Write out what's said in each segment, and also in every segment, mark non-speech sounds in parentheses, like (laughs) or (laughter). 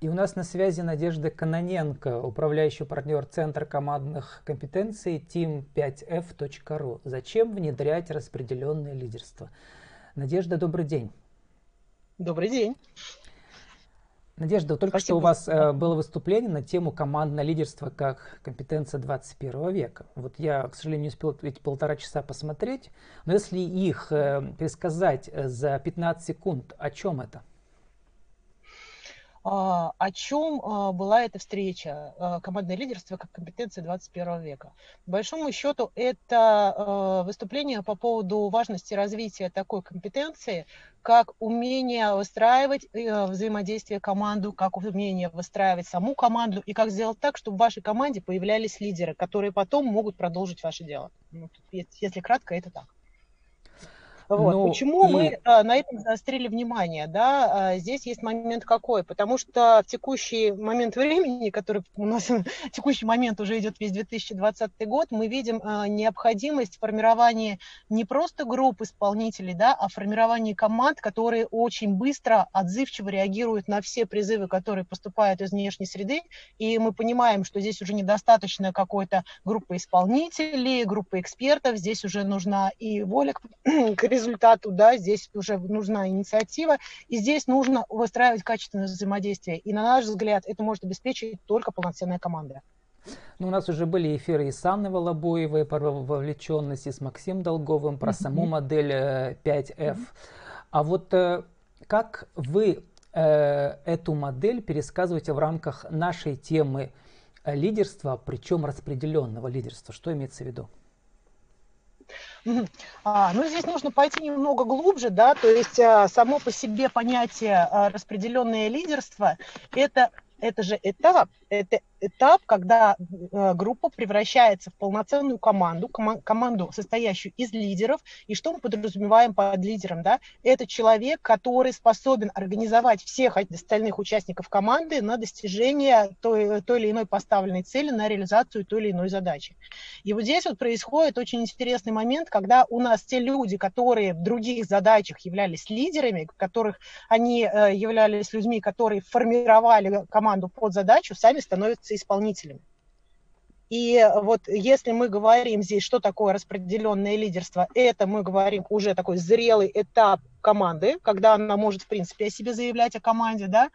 И у нас на связи Надежда Каноненко, управляющий партнер Центра командных компетенций team5f.ru. Зачем внедрять распределенное лидерство? Надежда, добрый день. Добрый день. Надежда, только Спасибо. что у вас э, было выступление на тему командное лидерство как компетенция 21 века. Вот я, к сожалению, не успел эти полтора часа посмотреть, но если их э, пересказать э, за 15 секунд, о чем это? А, о чем а, была эта встреча а, «Командное лидерство как компетенция 21 века». По большому счету, это выступление по поводу важности развития такой компетенции, как умение выстраивать взаимодействие команду, как умение выстраивать саму команду и как сделать так, чтобы в вашей команде появлялись лидеры, которые потом могут продолжить ваше дело. Ну, если кратко, это так. Вот. Ну, Почему и... мы а, на этом заострили внимание? Да? А, здесь есть момент какой? Потому что в текущий момент времени, который у нас (laughs) текущий момент уже идет весь 2020 год, мы видим а, необходимость формирования не просто групп исполнителей, да, а формирования команд, которые очень быстро, отзывчиво реагируют на все призывы, которые поступают из внешней среды. И мы понимаем, что здесь уже недостаточно какой-то группы исполнителей, группы экспертов, здесь уже нужна и воля к, (clears throat) к результату, да, здесь уже нужна инициатива, и здесь нужно выстраивать качественное взаимодействие. И на наш взгляд, это может обеспечить только полноценная команда. Ну, у нас уже были эфиры и с Анной Волобоевой про вовлеченность, и с Максимом Долговым про mm-hmm. саму модель 5F. Mm-hmm. А вот э, как вы э, эту модель пересказываете в рамках нашей темы лидерства, причем распределенного лидерства? Что имеется в виду? А, ну, здесь нужно пойти немного глубже, да, то есть а, само по себе понятие а, распределенное лидерство – это это же этап, это этап, когда э, группа превращается в полноценную команду, ком- команду, состоящую из лидеров. И что мы подразумеваем под лидером? Да? Это человек, который способен организовать всех остальных участников команды на достижение той, той или иной поставленной цели, на реализацию той или иной задачи. И вот здесь вот происходит очень интересный момент, когда у нас те люди, которые в других задачах являлись лидерами, которых они э, являлись людьми, которые формировали команду под задачу, сами становятся являются исполнителями. И вот если мы говорим здесь, что такое распределенное лидерство, это мы говорим уже такой зрелый этап команды, когда она может, в принципе, о себе заявлять о команде, да.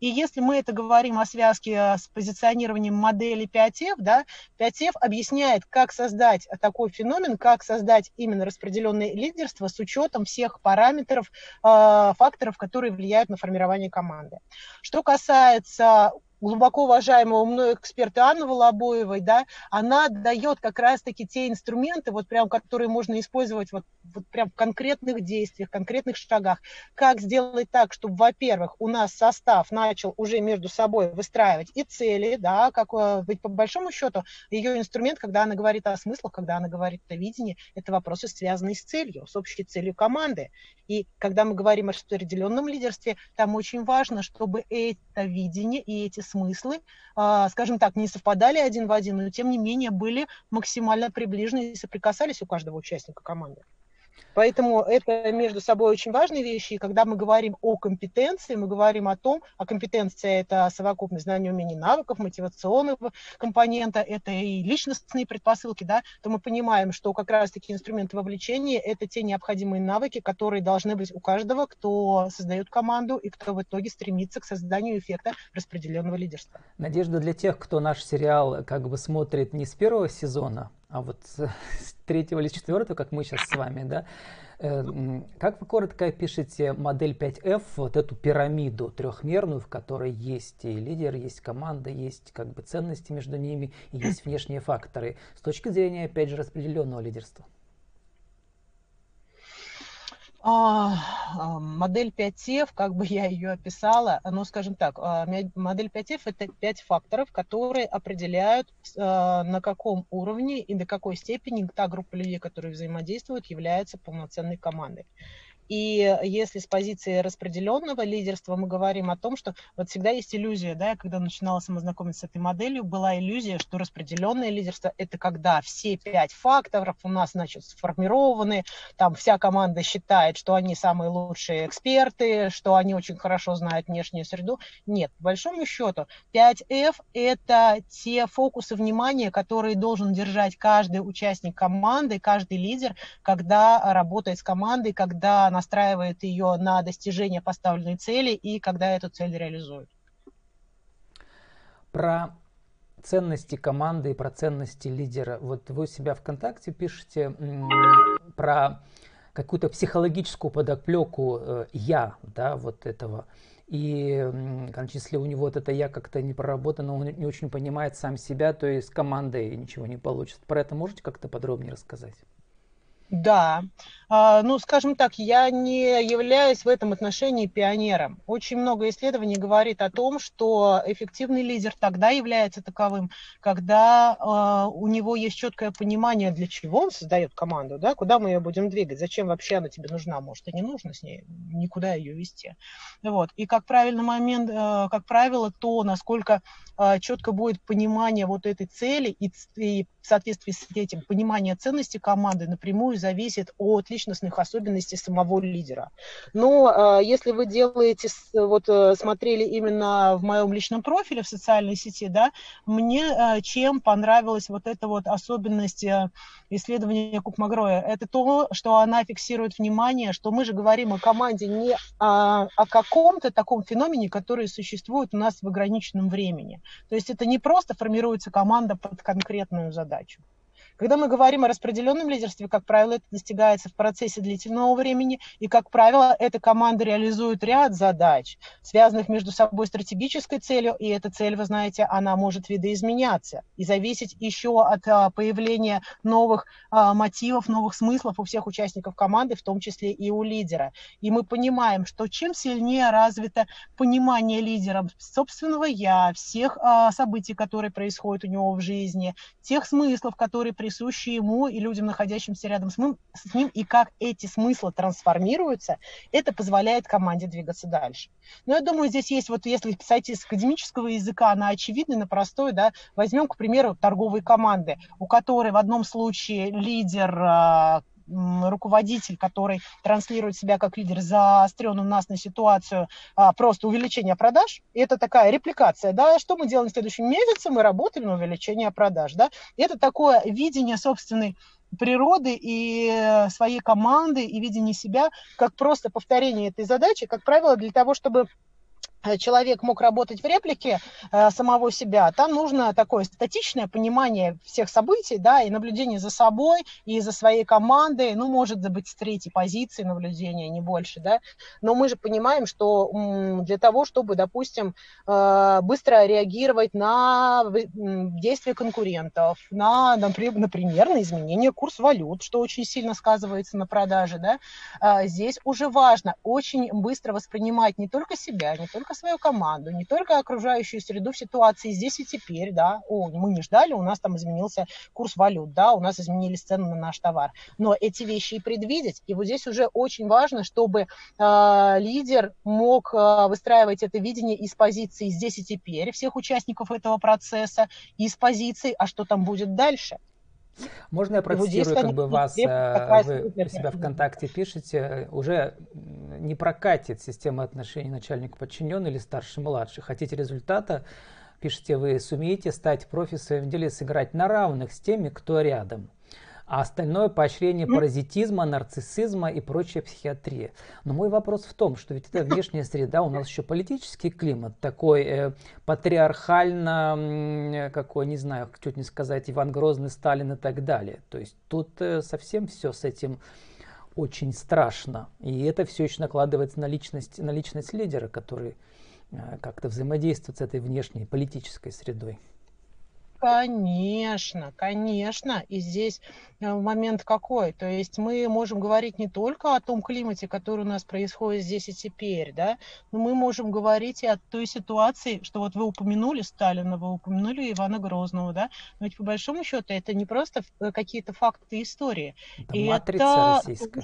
И если мы это говорим о связке с позиционированием модели 5F, да, 5F объясняет, как создать такой феномен, как создать именно распределенное лидерство с учетом всех параметров, э, факторов, которые влияют на формирование команды. Что касается глубоко уважаемого мной эксперта Анны Волобоевой, да, она дает как раз-таки те инструменты, вот прям, которые можно использовать вот, вот прям в конкретных действиях, конкретных шагах. Как сделать так, чтобы, во-первых, у нас состав начал уже между собой выстраивать и цели, да, как, э, ведь по большому счету ее инструмент, когда она говорит о смыслах, когда она говорит о видении, это вопросы, связанные с целью, с общей целью команды. И когда мы говорим о распределенном лидерстве, там очень важно, чтобы это видение и эти смыслы, а, скажем так, не совпадали один в один, но тем не менее были максимально приближены и соприкасались у каждого участника команды. Поэтому это между собой очень важные вещи. И когда мы говорим о компетенции, мы говорим о том, а компетенция – это совокупность знаний, умений, навыков, мотивационного компонента, это и личностные предпосылки, да, то мы понимаем, что как раз-таки инструменты вовлечения – это те необходимые навыки, которые должны быть у каждого, кто создает команду и кто в итоге стремится к созданию эффекта распределенного лидерства. Надежда для тех, кто наш сериал как бы смотрит не с первого сезона, а вот с (laughs) третьего или четвертого, как мы сейчас с вами, да, э, как вы коротко опишете модель 5F, вот эту пирамиду трехмерную, в которой есть и лидер, есть команда, есть как бы ценности между ними, и есть внешние факторы, с точки зрения, опять же, распределенного лидерства? А, а, модель 5F, как бы я ее описала, ну, скажем так, а, модель 5F – это пять факторов, которые определяют, на каком уровне и до какой степени та группа людей, которые взаимодействуют, является полноценной командой. И если с позиции распределенного лидерства мы говорим о том, что вот всегда есть иллюзия, да, я когда начинала самознакомиться с этой моделью, была иллюзия, что распределенное лидерство – это когда все пять факторов у нас, значит, сформированы, там вся команда считает, что они самые лучшие эксперты, что они очень хорошо знают внешнюю среду. Нет, по большому счету, 5F – это те фокусы внимания, которые должен держать каждый участник команды, каждый лидер, когда работает с командой, когда настраивает ее на достижение поставленной цели и когда эту цель реализует. Про ценности команды и про ценности лидера. Вот вы у себя ВКонтакте пишете про какую-то психологическую подоплеку э, я, да, вот этого. И, конечно, если у него вот это я как-то не проработано, он не очень понимает сам себя, то есть с командой ничего не получится. Про это можете как-то подробнее рассказать? Да, а, ну, скажем так, я не являюсь в этом отношении пионером. Очень много исследований говорит о том, что эффективный лидер тогда является таковым, когда э, у него есть четкое понимание, для чего он создает команду, да, куда мы ее будем двигать, зачем вообще она тебе нужна, может, и не нужно с ней никуда ее вести. Вот. И как правильный момент, э, как правило, то, насколько четко будет понимание вот этой цели и, и в соответствии с этим понимание ценности команды напрямую зависит от личностных особенностей самого лидера. Но э, если вы делаете, вот э, смотрели именно в моем личном профиле в социальной сети, да, мне э, чем понравилась вот эта вот особенность исследования Кукмагроя, это то, что она фиксирует внимание, что мы же говорим о команде не о, о каком-то таком феномене, который существует у нас в ограниченном времени. То есть это не просто формируется команда под конкретную задачу. Когда мы говорим о распределенном лидерстве, как правило, это достигается в процессе длительного времени, и, как правило, эта команда реализует ряд задач, связанных между собой стратегической целью, и эта цель, вы знаете, она может видоизменяться и зависеть еще от а, появления новых а, мотивов, новых смыслов у всех участников команды, в том числе и у лидера. И мы понимаем, что чем сильнее развито понимание лидером собственного «я», всех а, событий, которые происходят у него в жизни, тех смыслов, которые происходят присущи ему и людям, находящимся рядом с ним, с ним, и как эти смыслы трансформируются, это позволяет команде двигаться дальше. Но я думаю, здесь есть, вот если писать из академического языка на очевидный, на простой, да, возьмем, к примеру, торговые команды, у которой в одном случае лидер а, руководитель, который транслирует себя как лидер, заострен у нас на ситуацию а, просто увеличения продаж. И это такая репликация, да, что мы делаем в следующем месяце, мы работаем на увеличение продаж, да. И это такое видение собственной природы и э, своей команды и видение себя как просто повторение этой задачи, как правило, для того, чтобы человек мог работать в реплике э, самого себя, там нужно такое статичное понимание всех событий, да, и наблюдение за собой, и за своей командой, ну, может быть, с третьей позиции наблюдения, не больше, да, но мы же понимаем, что м, для того, чтобы, допустим, э, быстро реагировать на действия конкурентов, на, например, на изменение курса валют, что очень сильно сказывается на продаже, да, э, здесь уже важно очень быстро воспринимать не только себя, не только свою команду, не только окружающую среду в ситуации здесь и теперь, да, о, мы не ждали, у нас там изменился курс валют, да, у нас изменились цены на наш товар, но эти вещи и предвидеть, и вот здесь уже очень важно, чтобы э, лидер мог э, выстраивать это видение из позиции здесь и теперь всех участников этого процесса, из позиции, а что там будет дальше. Можно я процитирую, как бы вас, э, вы у себя ВКонтакте пишете, уже не прокатит система отношений начальник-подчиненный или старший-младший. Хотите результата, пишите вы, сумеете стать профи в своем деле, сыграть на равных с теми, кто рядом а остальное поощрение паразитизма, нарциссизма и прочая психиатрия. Но мой вопрос в том, что ведь это (laughs) внешняя среда, у нас еще политический климат такой э, патриархально, какой, не знаю, чуть не сказать, Иван Грозный, Сталин и так далее. То есть тут э, совсем все с этим очень страшно. И это все еще накладывается на личность, на личность лидера, который э, как-то взаимодействует с этой внешней политической средой. Конечно, конечно. И здесь э, момент какой? То есть мы можем говорить не только о том климате, который у нас происходит здесь и теперь, да, но мы можем говорить и о той ситуации, что вот вы упомянули Сталина, вы упомянули Ивана Грозного, да, но ведь по большому счету это не просто э, какие-то факты истории. Это и матрица это, российская.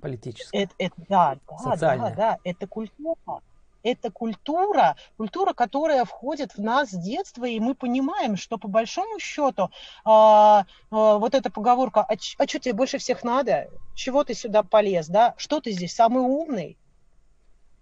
политическое. Это, это, да, да, да, да, это культура это культура, культура, которая входит в нас с детства, и мы понимаем, что по большому счету а, а, вот эта поговорка, а, а что тебе больше всех надо, чего ты сюда полез, да, что ты здесь самый умный,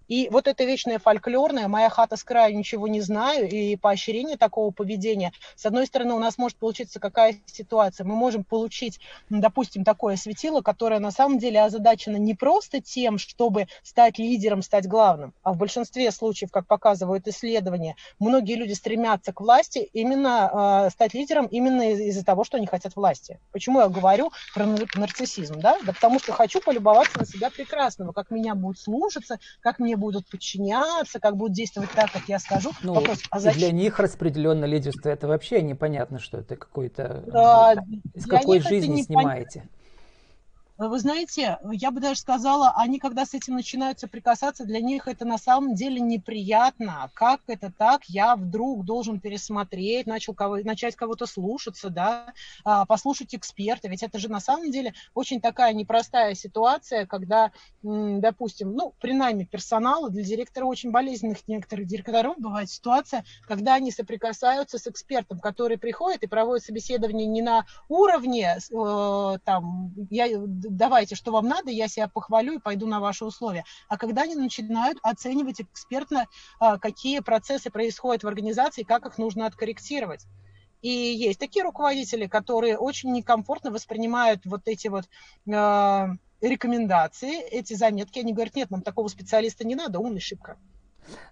и вот это вечное фольклорное, моя хата с краю, ничего не знаю, и поощрение такого поведения, с одной стороны, у нас может получиться какая ситуация, мы можем получить, допустим, такое светило, которое на самом деле озадачено не просто тем, чтобы стать лидером, стать главным, а в большинстве случаев, как показывают исследования, многие люди стремятся к власти именно э, стать лидером именно из- из-за того, что они хотят власти. Почему я говорю про нарциссизм, да? Да потому что хочу полюбоваться на себя прекрасного, как меня будут слушаться, как мне будут подчиняться, как будут действовать так, как я скажу. Ну, Вопрос, а зачем? Для них распределенное лидерство это вообще непонятно, что это какой-то... А, из какой жизни снимаете? Вы знаете, я бы даже сказала, они когда с этим начинают соприкасаться, для них это на самом деле неприятно. Как это так? Я вдруг должен пересмотреть, начал кого, начать кого-то слушаться, да, а, послушать эксперта. Ведь это же на самом деле очень такая непростая ситуация, когда, допустим, ну, при найме персонала для директора очень болезненных некоторых директоров бывает ситуация, когда они соприкасаются с экспертом, который приходит и проводит собеседование не на уровне, э, там, я давайте, что вам надо, я себя похвалю и пойду на ваши условия. А когда они начинают оценивать экспертно, а, какие процессы происходят в организации, как их нужно откорректировать. И есть такие руководители, которые очень некомфортно воспринимают вот эти вот э, рекомендации, эти заметки. Они говорят, нет, нам такого специалиста не надо, умный шибко.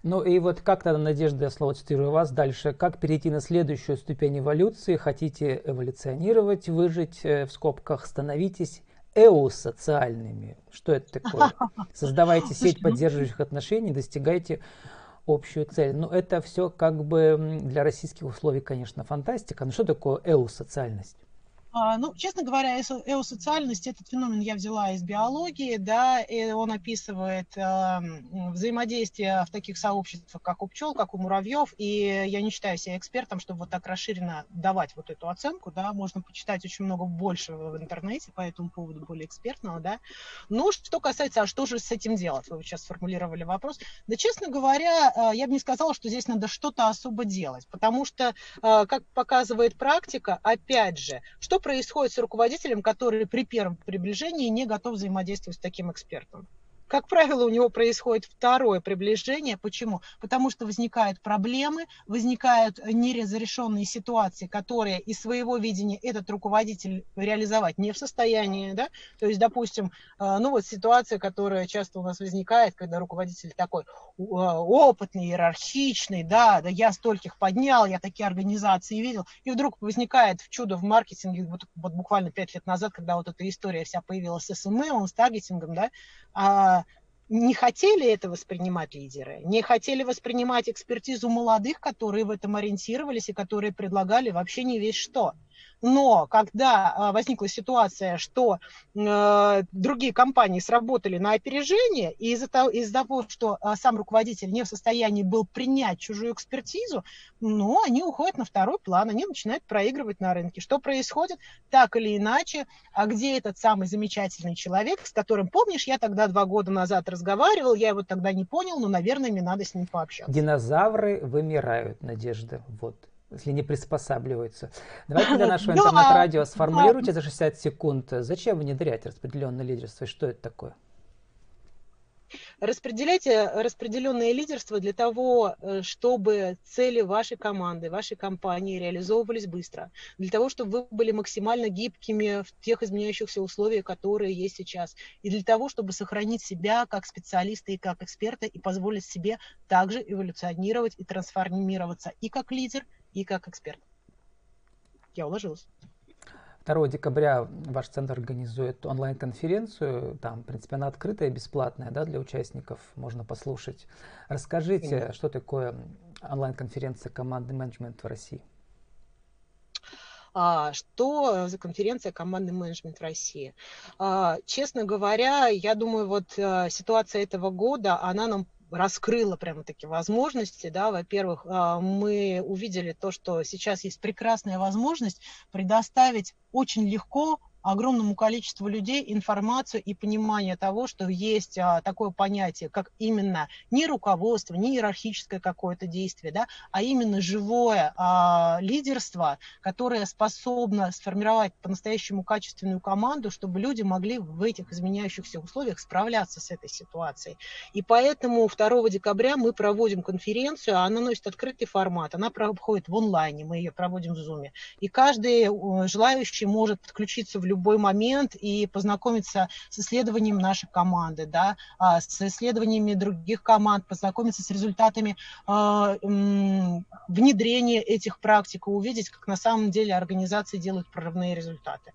Ну и вот как тогда, Надежда, я снова цитирую вас дальше, как перейти на следующую ступень эволюции, хотите эволюционировать, выжить, э, в скобках, становитесь эусоциальными. Что это такое? (laughs) Создавайте сеть поддерживающих отношений, достигайте общую цель. Но это все как бы для российских условий, конечно, фантастика. Но что такое эусоциальность? А, ну, честно говоря, эосоциальность, этот феномен я взяла из биологии, да, и он описывает э, взаимодействие в таких сообществах, как у пчел, как у муравьев, и я не считаю себя экспертом, чтобы вот так расширенно давать вот эту оценку, да, можно почитать очень много больше в интернете по этому поводу, более экспертного, да. Ну, что касается, а что же с этим делать, вы сейчас сформулировали вопрос, да, честно говоря, э, я бы не сказала, что здесь надо что-то особо делать, потому что, э, как показывает практика, опять же, что происходит с руководителем, который при первом приближении не готов взаимодействовать с таким экспертом? Как правило, у него происходит второе приближение. Почему? Потому что возникают проблемы, возникают неразрешенные ситуации, которые из своего видения этот руководитель реализовать не в состоянии. Да? То есть, допустим, э, ну вот ситуация, которая часто у нас возникает, когда руководитель такой э, опытный, иерархичный, да, да я стольких поднял, я такие организации видел, и вдруг возникает чудо в маркетинге, вот, вот буквально пять лет назад, когда вот эта история вся появилась с SMM, с таргетингом, да, а не хотели это воспринимать лидеры, не хотели воспринимать экспертизу молодых, которые в этом ориентировались и которые предлагали вообще невесть что. Но когда а, возникла ситуация, что э, другие компании сработали на опережение, и из-за того, из того, что а, сам руководитель не в состоянии был принять чужую экспертизу, ну, они уходят на второй план, они начинают проигрывать на рынке. Что происходит? Так или иначе, а где этот самый замечательный человек, с которым, помнишь, я тогда два года назад разговаривал, я его тогда не понял, но, наверное, мне надо с ним пообщаться. Динозавры вымирают, Надежда, вот если не приспосабливаются. Давайте для (laughs) нашего интернет-радио сформулируйте за 60 секунд, зачем внедрять распределенное лидерство и что это такое? Распределяйте распределенное лидерство для того, э, чтобы цели вашей команды, вашей компании реализовывались быстро, для того, чтобы вы были максимально гибкими в тех изменяющихся условиях, которые есть сейчас, и для того, чтобы сохранить себя как специалиста и как эксперта и позволить себе также эволюционировать и трансформироваться и как лидер, и как эксперт. Я уложилась. 2 декабря ваш центр организует онлайн-конференцию. Там, в принципе, она открытая, бесплатная да, для участников, можно послушать. Расскажите, mm что такое онлайн-конференция команды менеджмент в России? А, что за конференция командный менеджмент в России. А, честно говоря, я думаю, вот а, ситуация этого года, она нам раскрыла прямо такие возможности, да, во-первых, а, мы увидели то, что сейчас есть прекрасная возможность предоставить очень легко огромному количеству людей информацию и понимание того, что есть а, такое понятие, как именно не руководство, не иерархическое какое-то действие, да, а именно живое а, лидерство, которое способно сформировать по-настоящему качественную команду, чтобы люди могли в этих изменяющихся условиях справляться с этой ситуацией. И поэтому 2 декабря мы проводим конференцию, она носит открытый формат, она проходит в онлайне, мы ее проводим в Zoom. И каждый э, желающий может подключиться в любой момент и познакомиться с исследованием нашей команды, да, а, с исследованиями других команд, познакомиться с результатами а, внедрения этих практик и увидеть, как на самом деле организации делают прорывные результаты.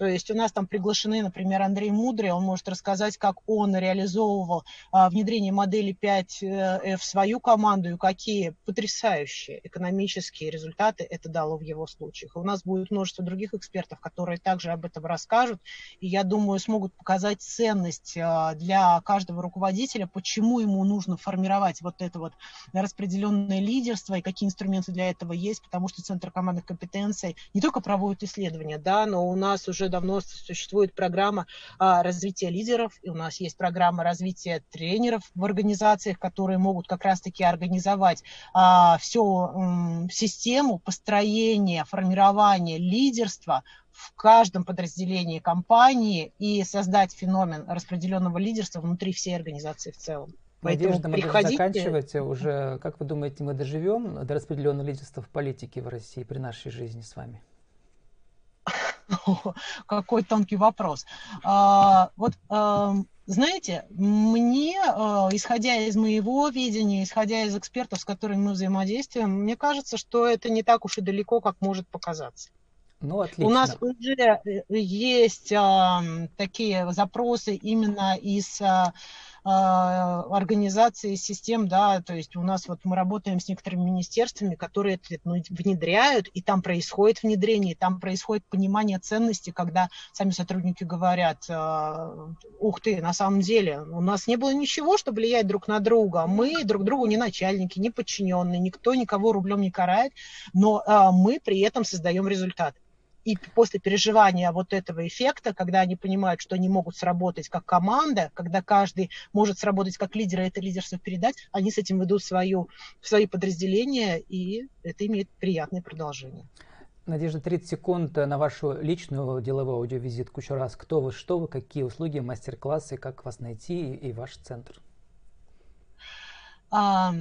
То есть у нас там приглашены, например, Андрей Мудрый, он может рассказать, как он реализовывал а, внедрение модели 5F э, в свою команду и какие потрясающие экономические результаты это дало в его случаях. У нас будет множество других экспертов, которые также об этом расскажут, и я думаю, смогут показать ценность а, для каждого руководителя, почему ему нужно формировать вот это вот распределенное лидерство и какие инструменты для этого есть, потому что Центр командных компетенций не только проводит исследования, да, но у нас уже давно существует программа а, развития лидеров, и у нас есть программа развития тренеров в организациях, которые могут как раз-таки организовать а, всю систему построения, формирования лидерства в каждом подразделении компании и создать феномен распределенного лидерства внутри всей организации в целом. Надежда, мы приходите... заканчивать уже. Как вы думаете, мы доживем до распределенного лидерства в политике в России при нашей жизни с вами? (laughs) Какой тонкий вопрос. А, вот знаете, мне, э, исходя из моего видения, исходя из экспертов, с которыми мы взаимодействуем, мне кажется, что это не так уж и далеко, как может показаться. Ну, отлично. У нас уже э, есть э, такие запросы именно из а, организации систем, да, то есть у нас вот мы работаем с некоторыми министерствами, которые ну, внедряют, и там происходит внедрение, там происходит понимание ценности, когда сами сотрудники говорят, а, ух ты, на самом деле у нас не было ничего, чтобы влиять друг на друга, мы друг другу не начальники, не подчиненные, никто никого рублем не карает, но а, мы при этом создаем результат и после переживания вот этого эффекта, когда они понимают, что они могут сработать как команда, когда каждый может сработать как лидер, и это лидерство передать, они с этим ведут свою, свои подразделения, и это имеет приятное продолжение. Надежда, 30 секунд на вашу личную деловую аудиовизитку еще раз. Кто вы, что вы, какие услуги, мастер-классы, как вас найти и ваш центр? Um, а,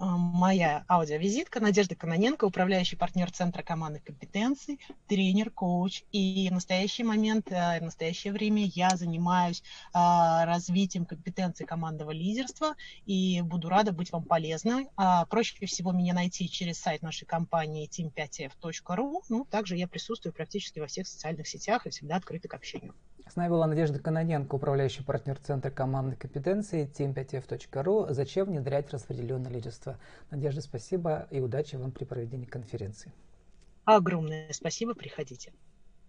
моя аудиовизитка Надежда Каноненко, управляющий партнер Центра командных компетенций, тренер, коуч. И в настоящий момент, э, в настоящее время я занимаюсь а, развитием компетенций командного лидерства и буду рада быть вам полезной. А, проще всего меня найти через сайт нашей компании team5f.ru. Ну, также я присутствую практически во всех социальных сетях и всегда открыта к общению. С нами была Надежда Каноненко, управляющий партнер Центра командной компетенции team5f.ru. Зачем внедрять распределенное лидерство? Надежда, спасибо и удачи вам при проведении конференции. Огромное спасибо, приходите.